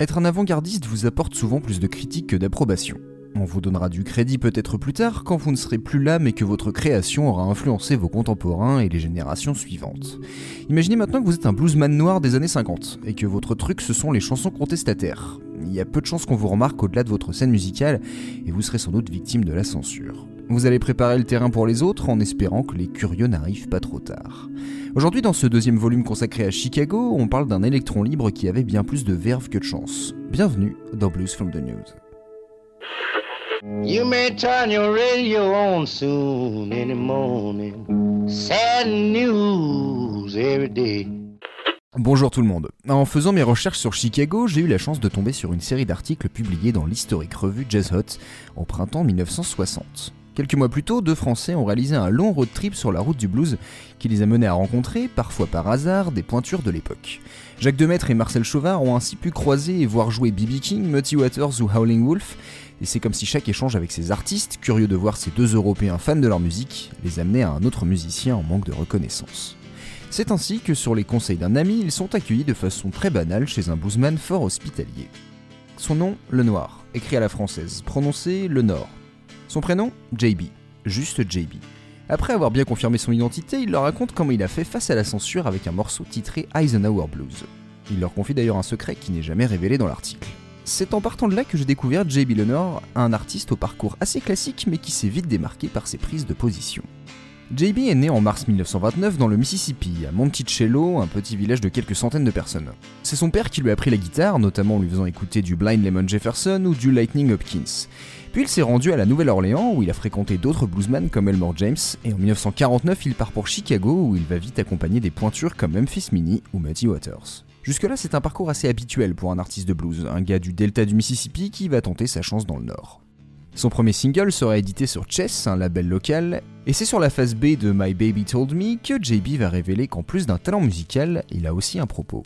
Être un avant-gardiste vous apporte souvent plus de critiques que d'approbation. On vous donnera du crédit peut-être plus tard quand vous ne serez plus là mais que votre création aura influencé vos contemporains et les générations suivantes. Imaginez maintenant que vous êtes un bluesman noir des années 50 et que votre truc ce sont les chansons contestataires. Il y a peu de chances qu'on vous remarque au-delà de votre scène musicale et vous serez sans doute victime de la censure. Vous allez préparer le terrain pour les autres en espérant que les curieux n'arrivent pas trop tard. Aujourd'hui, dans ce deuxième volume consacré à Chicago, on parle d'un électron libre qui avait bien plus de verve que de chance. Bienvenue dans Blues from the News. You may turn your radio on soon in the morning. Sad news every day. Bonjour tout le monde. En faisant mes recherches sur Chicago, j'ai eu la chance de tomber sur une série d'articles publiés dans l'historique revue Jazz Hot au printemps 1960. Quelques mois plus tôt, deux Français ont réalisé un long road trip sur la route du blues qui les a menés à rencontrer, parfois par hasard, des pointures de l'époque. Jacques Demaître et Marcel Chauvin ont ainsi pu croiser et voir jouer B.B. King, Muddy Waters ou Howling Wolf, et c'est comme si chaque échange avec ces artistes, curieux de voir ces deux Européens fans de leur musique, les amenait à un autre musicien en manque de reconnaissance. C'est ainsi que sur les conseils d'un ami, ils sont accueillis de façon très banale chez un bluesman fort hospitalier. Son nom, Le Noir, écrit à la française, prononcé Le Nord. Son prénom, JB, juste JB. Après avoir bien confirmé son identité, il leur raconte comment il a fait face à la censure avec un morceau titré Eisenhower Blues. Il leur confie d'ailleurs un secret qui n'est jamais révélé dans l'article. C'est en partant de là que j'ai découvert J.B. Lenore, un artiste au parcours assez classique mais qui s'est vite démarqué par ses prises de position. JB est né en mars 1929 dans le Mississippi, à Monticello, un petit village de quelques centaines de personnes. C'est son père qui lui a appris la guitare, notamment en lui faisant écouter du Blind Lemon Jefferson ou du Lightning Hopkins. Puis il s'est rendu à la Nouvelle-Orléans où il a fréquenté d'autres bluesmen comme Elmore James, et en 1949 il part pour Chicago où il va vite accompagner des pointures comme Memphis Mini ou Muddy Waters. Jusque-là, c'est un parcours assez habituel pour un artiste de blues, un gars du delta du Mississippi qui va tenter sa chance dans le Nord. Son premier single sera édité sur Chess, un label local, et c'est sur la phase B de My Baby Told Me que JB va révéler qu'en plus d'un talent musical, il a aussi un propos.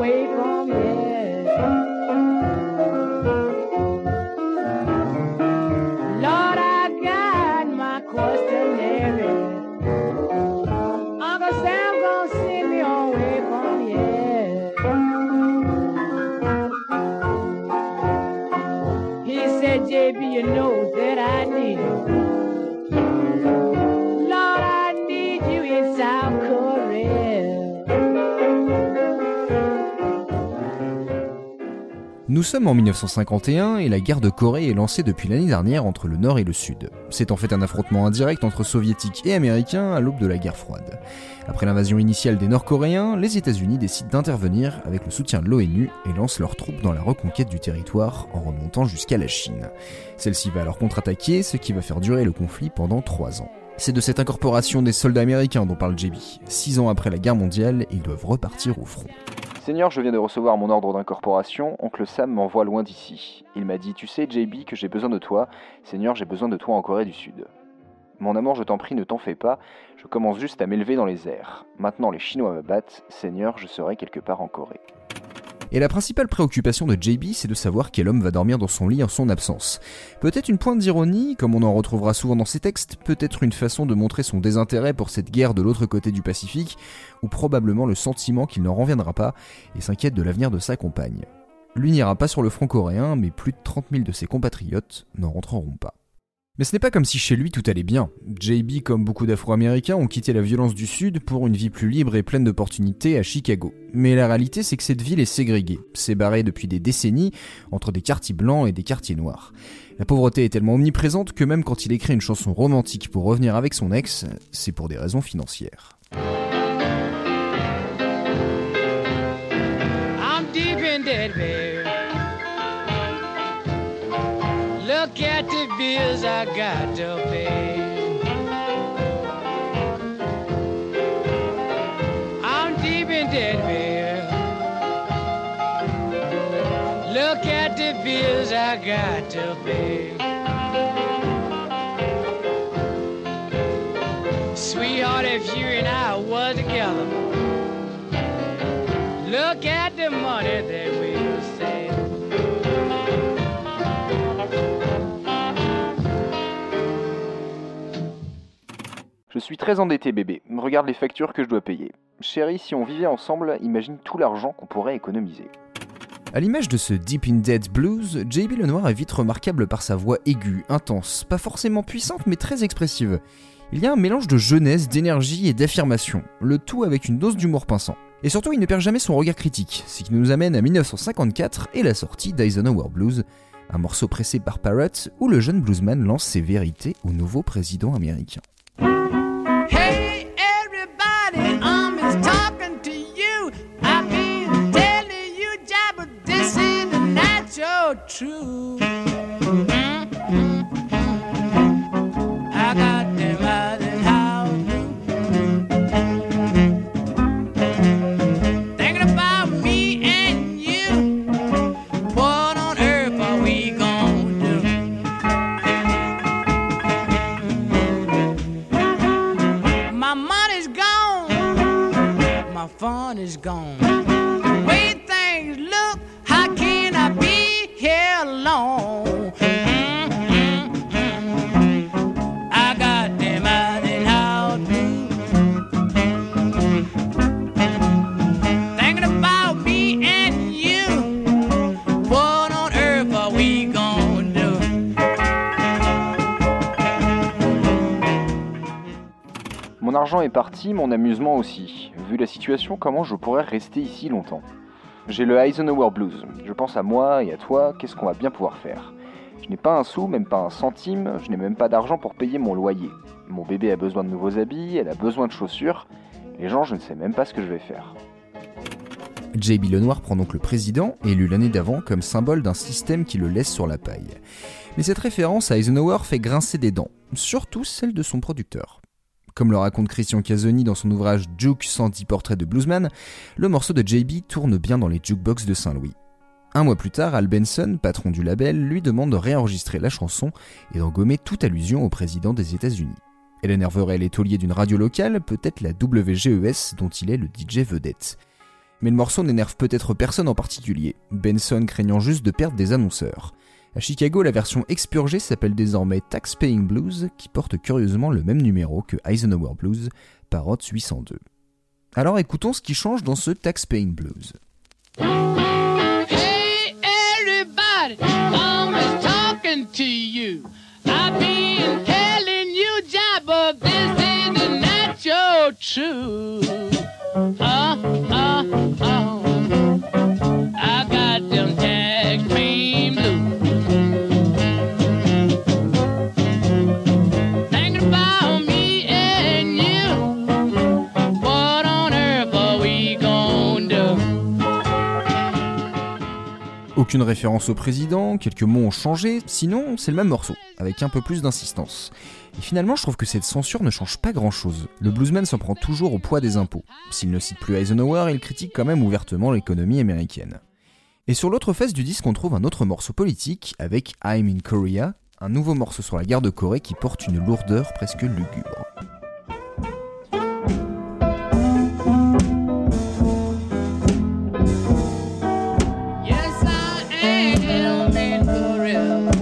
away from you. Nous sommes en 1951 et la guerre de Corée est lancée depuis l'année dernière entre le Nord et le Sud. C'est en fait un affrontement indirect entre soviétiques et américains à l'aube de la guerre froide. Après l'invasion initiale des Nord-Coréens, les États-Unis décident d'intervenir avec le soutien de l'ONU et lancent leurs troupes dans la reconquête du territoire en remontant jusqu'à la Chine. Celle-ci va alors contre-attaquer, ce qui va faire durer le conflit pendant trois ans. C'est de cette incorporation des soldats américains dont parle JB. Six ans après la guerre mondiale, ils doivent repartir au front. Seigneur, je viens de recevoir mon ordre d'incorporation. Oncle Sam m'envoie loin d'ici. Il m'a dit Tu sais, JB, que j'ai besoin de toi. Seigneur, j'ai besoin de toi en Corée du Sud. Mon amour, je t'en prie, ne t'en fais pas. Je commence juste à m'élever dans les airs. Maintenant, les Chinois me battent. Seigneur, je serai quelque part en Corée. Et la principale préoccupation de JB, c'est de savoir quel homme va dormir dans son lit en son absence. Peut-être une pointe d'ironie, comme on en retrouvera souvent dans ses textes, peut-être une façon de montrer son désintérêt pour cette guerre de l'autre côté du Pacifique, ou probablement le sentiment qu'il n'en reviendra pas et s'inquiète de l'avenir de sa compagne. Lui n'ira pas sur le front coréen, mais plus de 30 000 de ses compatriotes n'en rentreront pas. Mais ce n'est pas comme si chez lui tout allait bien. JB, comme beaucoup d'Afro-Américains, ont quitté la violence du Sud pour une vie plus libre et pleine d'opportunités à Chicago. Mais la réalité, c'est que cette ville est ségrégée, séparée depuis des décennies entre des quartiers blancs et des quartiers noirs. La pauvreté est tellement omniprésente que même quand il écrit une chanson romantique pour revenir avec son ex, c'est pour des raisons financières. At the bills I got to pay. I'm deep in debt, baby. Look at the bills I got to pay. Sweetheart, if you and I were together. Look at the money that we will save. Je suis très endetté, bébé. Regarde les factures que je dois payer. Chérie, si on vivait ensemble, imagine tout l'argent qu'on pourrait économiser. À l'image de ce Deep in Dead Blues, JB Lenoir est vite remarquable par sa voix aiguë, intense, pas forcément puissante mais très expressive. Il y a un mélange de jeunesse, d'énergie et d'affirmation, le tout avec une dose d'humour pinçant. Et surtout, il ne perd jamais son regard critique, ce qui nous amène à 1954 et la sortie d'Eisenhower Blues, un morceau pressé par Parrott où le jeune bluesman lance ses vérités au nouveau président américain. Est parti, mon amusement aussi. Vu la situation, comment je pourrais rester ici longtemps? J'ai le Eisenhower Blues. Je pense à moi et à toi, qu'est-ce qu'on va bien pouvoir faire? Je n'ai pas un sou, même pas un centime, je n'ai même pas d'argent pour payer mon loyer. Mon bébé a besoin de nouveaux habits, elle a besoin de chaussures. Les gens, je ne sais même pas ce que je vais faire. J.B. Lenoir prend donc le président, élu l'année d'avant, comme symbole d'un système qui le laisse sur la paille. Mais cette référence à Eisenhower fait grincer des dents, surtout celle de son producteur. Comme le raconte Christian Casoni dans son ouvrage Juke 110 portraits de bluesman, le morceau de JB tourne bien dans les jukebox de Saint-Louis. Un mois plus tard, Al Benson, patron du label, lui demande de réenregistrer la chanson et d'engommer toute allusion au président des États-Unis. Hélène Herverel est taulier d'une radio locale, peut-être la WGES dont il est le DJ vedette. Mais le morceau n'énerve peut-être personne en particulier, Benson craignant juste de perdre des annonceurs. À Chicago, la version expurgée s'appelle désormais Tax Paying Blues, qui porte curieusement le même numéro que Eisenhower Blues, par 802. Alors écoutons ce qui change dans ce Tax Paying Blues. Hey everybody, talking to you. Aucune référence au président, quelques mots ont changé, sinon c'est le même morceau, avec un peu plus d'insistance. Et finalement, je trouve que cette censure ne change pas grand chose. Le bluesman s'en prend toujours au poids des impôts. S'il ne cite plus Eisenhower, il critique quand même ouvertement l'économie américaine. Et sur l'autre face du disque, on trouve un autre morceau politique avec I'm in Korea, un nouveau morceau sur la guerre de Corée qui porte une lourdeur presque lugubre. down and forever.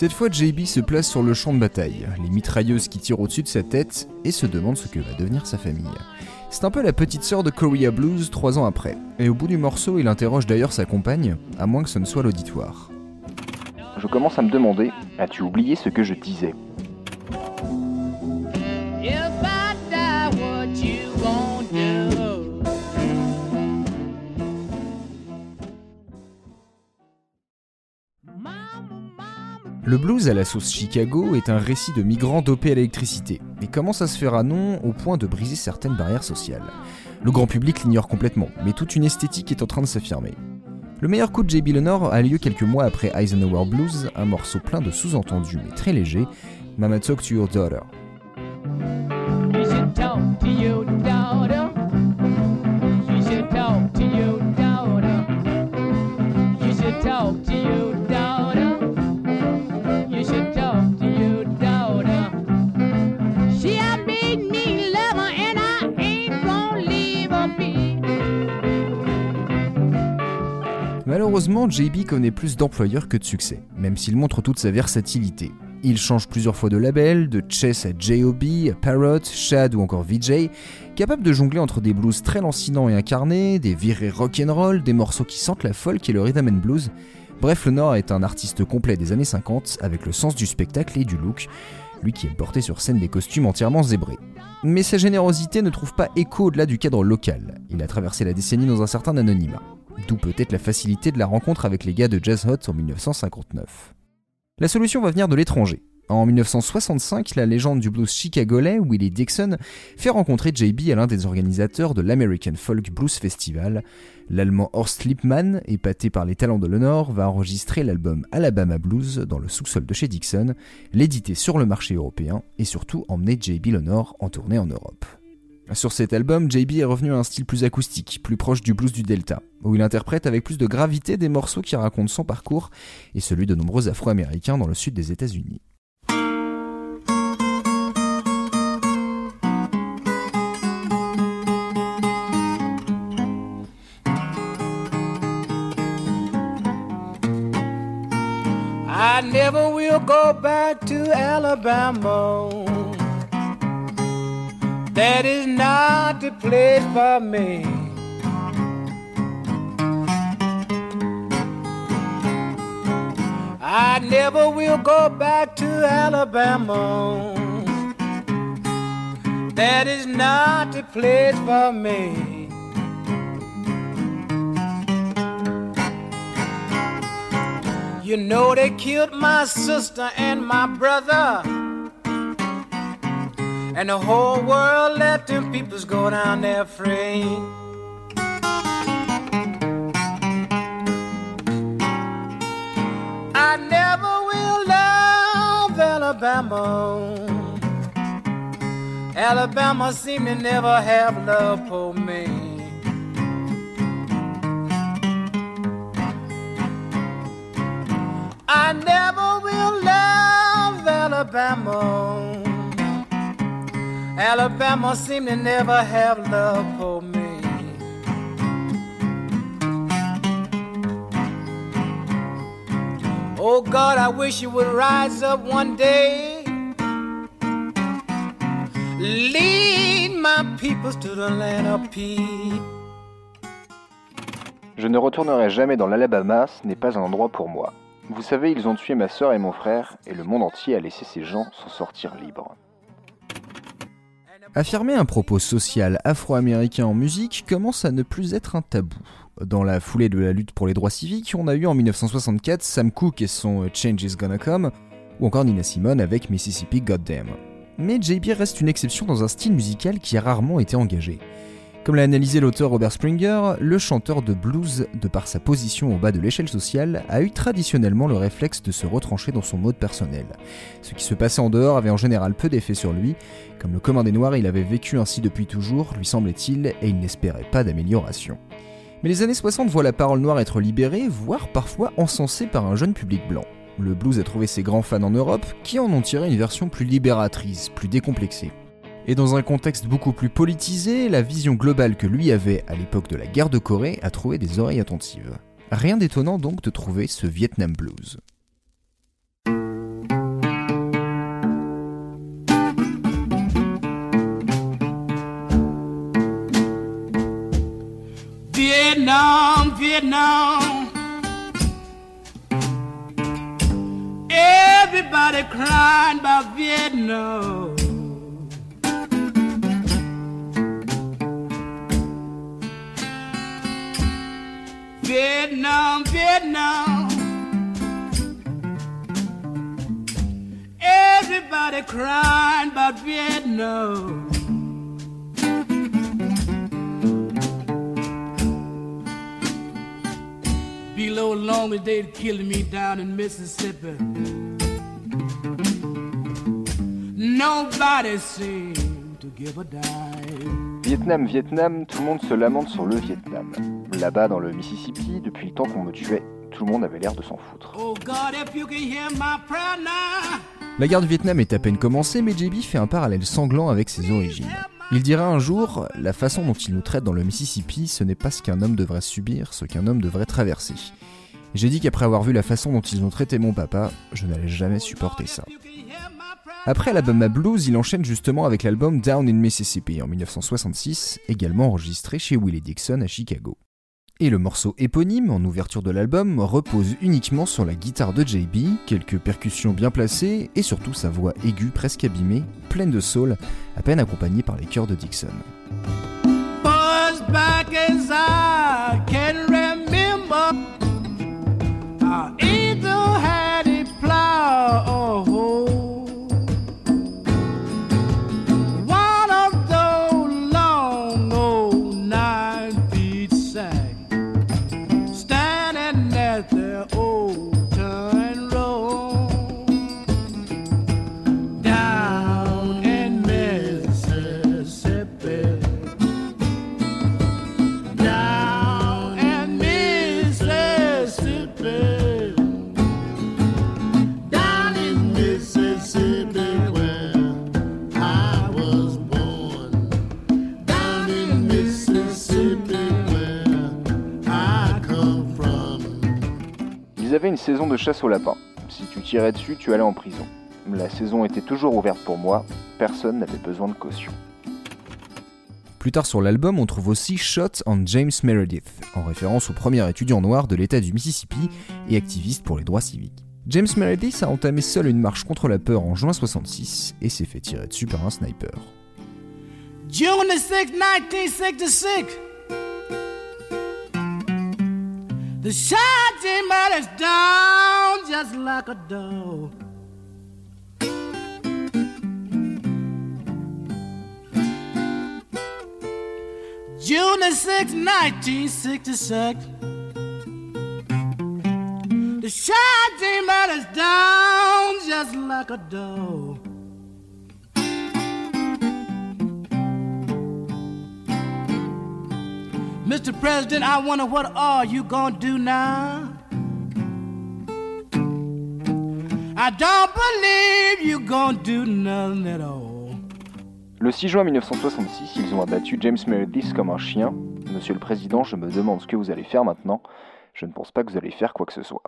Cette fois, JB se place sur le champ de bataille, les mitrailleuses qui tirent au-dessus de sa tête et se demande ce que va devenir sa famille. C'est un peu la petite sœur de Korea Blues trois ans après, et au bout du morceau, il interroge d'ailleurs sa compagne, à moins que ce ne soit l'auditoire. je commence à me demander, as-tu oublié ce que je disais? Le blues à la sauce Chicago est un récit de migrants dopés à l'électricité, et commence à se faire à nom au point de briser certaines barrières sociales? Le grand public l'ignore complètement, mais toute une esthétique est en train de s'affirmer. Le meilleur coup de J.B. Lenore a lieu quelques mois après Eisenhower Blues, un morceau plein de sous-entendus mais très léger, Mama Talk to Your Daughter. Malheureusement, JB connaît plus d'employeurs que de succès, même s'il montre toute sa versatilité. Il change plusieurs fois de label, de Chess à J.O.B., à Parrot, Shad ou encore VJ, capable de jongler entre des blues très lancinants et incarnés, des virées rock'n'roll, des morceaux qui sentent la folk et le rhythm and blues. Bref, Lenore est un artiste complet des années 50 avec le sens du spectacle et du look, lui qui aime porter sur scène des costumes entièrement zébrés. Mais sa générosité ne trouve pas écho au-delà du cadre local. Il a traversé la décennie dans un certain anonymat d'où peut-être la facilité de la rencontre avec les gars de Jazz Hot en 1959. La solution va venir de l'étranger. En 1965, la légende du blues chicagolais, Willie Dixon, fait rencontrer JB à l'un des organisateurs de l'American Folk Blues Festival. L'allemand Horst Lippmann, épaté par les talents de Lenore, va enregistrer l'album Alabama Blues dans le sous-sol de chez Dixon, l'éditer sur le marché européen et surtout emmener JB Lenore en tournée en Europe. Sur cet album, JB est revenu à un style plus acoustique, plus proche du blues du Delta, où il interprète avec plus de gravité des morceaux qui racontent son parcours et celui de nombreux Afro-Américains dans le sud des États-Unis. That is not the place for me. I never will go back to Alabama. That is not the place for me. You know they killed my sister and my brother. And the whole world let them peoples go down there free. I never will love Alabama. Alabama seem to never have love for me. I never will love Alabama. Alabama seem to never have love for me. Oh God, I wish you would rise up one day. Lead my peoples to the land of peace. Je ne retournerai jamais dans l'Alabama, ce n'est pas un endroit pour moi. Vous savez, ils ont tué ma soeur et mon frère, et le monde entier a laissé ces gens s'en sortir libres. Affirmer un propos social afro-américain en musique commence à ne plus être un tabou. Dans la foulée de la lutte pour les droits civiques, on a eu en 1964 Sam Cooke et son Change is Gonna Come, ou encore Nina Simone avec Mississippi Goddamn. Mais JB reste une exception dans un style musical qui a rarement été engagé. Comme l'a analysé l'auteur Robert Springer, le chanteur de blues, de par sa position au bas de l'échelle sociale, a eu traditionnellement le réflexe de se retrancher dans son mode personnel. Ce qui se passait en dehors avait en général peu d'effet sur lui. Comme le commun des Noirs, il avait vécu ainsi depuis toujours, lui semblait-il, et il n'espérait pas d'amélioration. Mais les années 60 voient la parole noire être libérée, voire parfois encensée par un jeune public blanc. Le blues a trouvé ses grands fans en Europe, qui en ont tiré une version plus libératrice, plus décomplexée. Et dans un contexte beaucoup plus politisé, la vision globale que lui avait à l'époque de la guerre de Corée a trouvé des oreilles attentives. Rien d'étonnant donc de trouver ce Vietnam Blues. Vietnam, Vietnam. Everybody crying about Vietnam. Vietnam, Vietnam. Everybody crying about Vietnam. Below long as they'd killing me down in Mississippi. Nobody seemed to give a dime. Vietnam, Vietnam, tout le monde se lamente sur le Vietnam. Là-bas, dans le Mississippi, depuis le temps qu'on me tuait, tout le monde avait l'air de s'en foutre. Oh La guerre du Vietnam est à peine commencée, mais JB fait un parallèle sanglant avec ses origines. Il dira un jour La façon dont il nous traite dans le Mississippi, ce n'est pas ce qu'un homme devrait subir, ce qu'un homme devrait traverser. J'ai dit qu'après avoir vu la façon dont ils ont traité mon papa, je n'allais jamais supporter ça. Après l'album à blues, il enchaîne justement avec l'album Down in Mississippi en 1966, également enregistré chez Willie Dixon à Chicago. Et le morceau éponyme, en ouverture de l'album, repose uniquement sur la guitare de JB, quelques percussions bien placées et surtout sa voix aiguë presque abîmée, pleine de soul, à peine accompagnée par les chœurs de Dixon. Une saison de chasse au lapin. Si tu tirais dessus, tu allais en prison. La saison était toujours ouverte pour moi, personne n'avait besoin de caution. Plus tard sur l'album, on trouve aussi Shot on James Meredith, en référence au premier étudiant noir de l'État du Mississippi et activiste pour les droits civiques. James Meredith a entamé seul une marche contre la peur en juin 66 et s'est fait tirer dessus par un sniper. June 6, 1966 The shouting man is down just like a dog. June 6, 1966. The shouting man is down just like a dog. Mr. President, I wonder what are you gonna do now? I don't believe you gonna do nothing at all. Le 6 juin 1966, ils ont abattu James Meredith comme un chien. Monsieur le Président, je me demande ce que vous allez faire maintenant. Je ne pense pas que vous allez faire quoi que ce soit.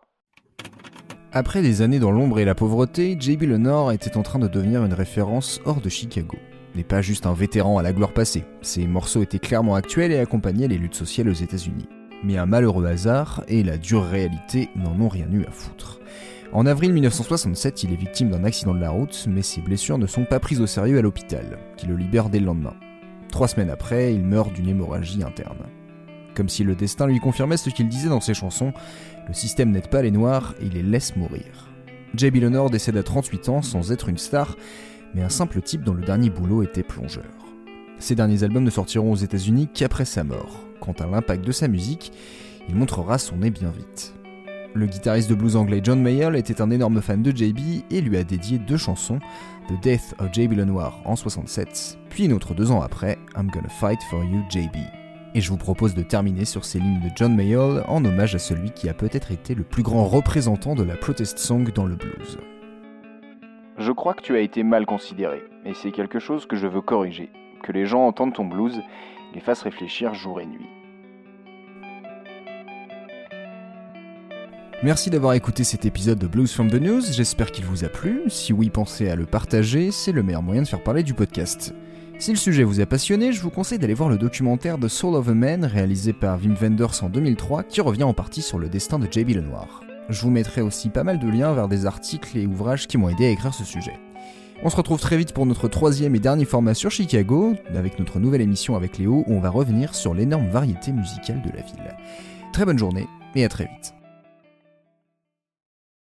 Après des années dans l'ombre et la pauvreté, J.B. Lenore était en train de devenir une référence hors de Chicago n'est pas juste un vétéran à la gloire passée. Ses morceaux étaient clairement actuels et accompagnaient les luttes sociales aux États-Unis. Mais un malheureux hasard et la dure réalité n'en ont rien eu à foutre. En avril 1967, il est victime d'un accident de la route, mais ses blessures ne sont pas prises au sérieux à l'hôpital, qui le libère dès le lendemain. Trois semaines après, il meurt d'une hémorragie interne. Comme si le destin lui confirmait ce qu'il disait dans ses chansons, le système n'aide pas les noirs et les laisse mourir. J.B. Lenore décède à 38 ans sans être une star, mais un simple type dont le dernier boulot était plongeur. Ses derniers albums ne sortiront aux États-Unis qu'après sa mort. Quant à l'impact de sa musique, il montrera son nez bien vite. Le guitariste de blues anglais John Mayall était un énorme fan de JB et lui a dédié deux chansons, The Death of JB Lenoir en 67, puis une autre deux ans après, I'm Gonna Fight for You JB. Et je vous propose de terminer sur ces lignes de John Mayall en hommage à celui qui a peut-être été le plus grand représentant de la protest song dans le blues. Je crois que tu as été mal considéré, et c'est quelque chose que je veux corriger. Que les gens entendent ton blues, les fassent réfléchir jour et nuit. Merci d'avoir écouté cet épisode de Blues from the News, j'espère qu'il vous a plu. Si oui, pensez à le partager, c'est le meilleur moyen de faire parler du podcast. Si le sujet vous a passionné, je vous conseille d'aller voir le documentaire The Soul of a Man réalisé par Wim Wenders en 2003 qui revient en partie sur le destin de JB Lenoir. Je vous mettrai aussi pas mal de liens vers des articles et ouvrages qui m'ont aidé à écrire ce sujet. On se retrouve très vite pour notre troisième et dernier format sur Chicago, avec notre nouvelle émission avec Léo où on va revenir sur l'énorme variété musicale de la ville. Très bonne journée et à très vite.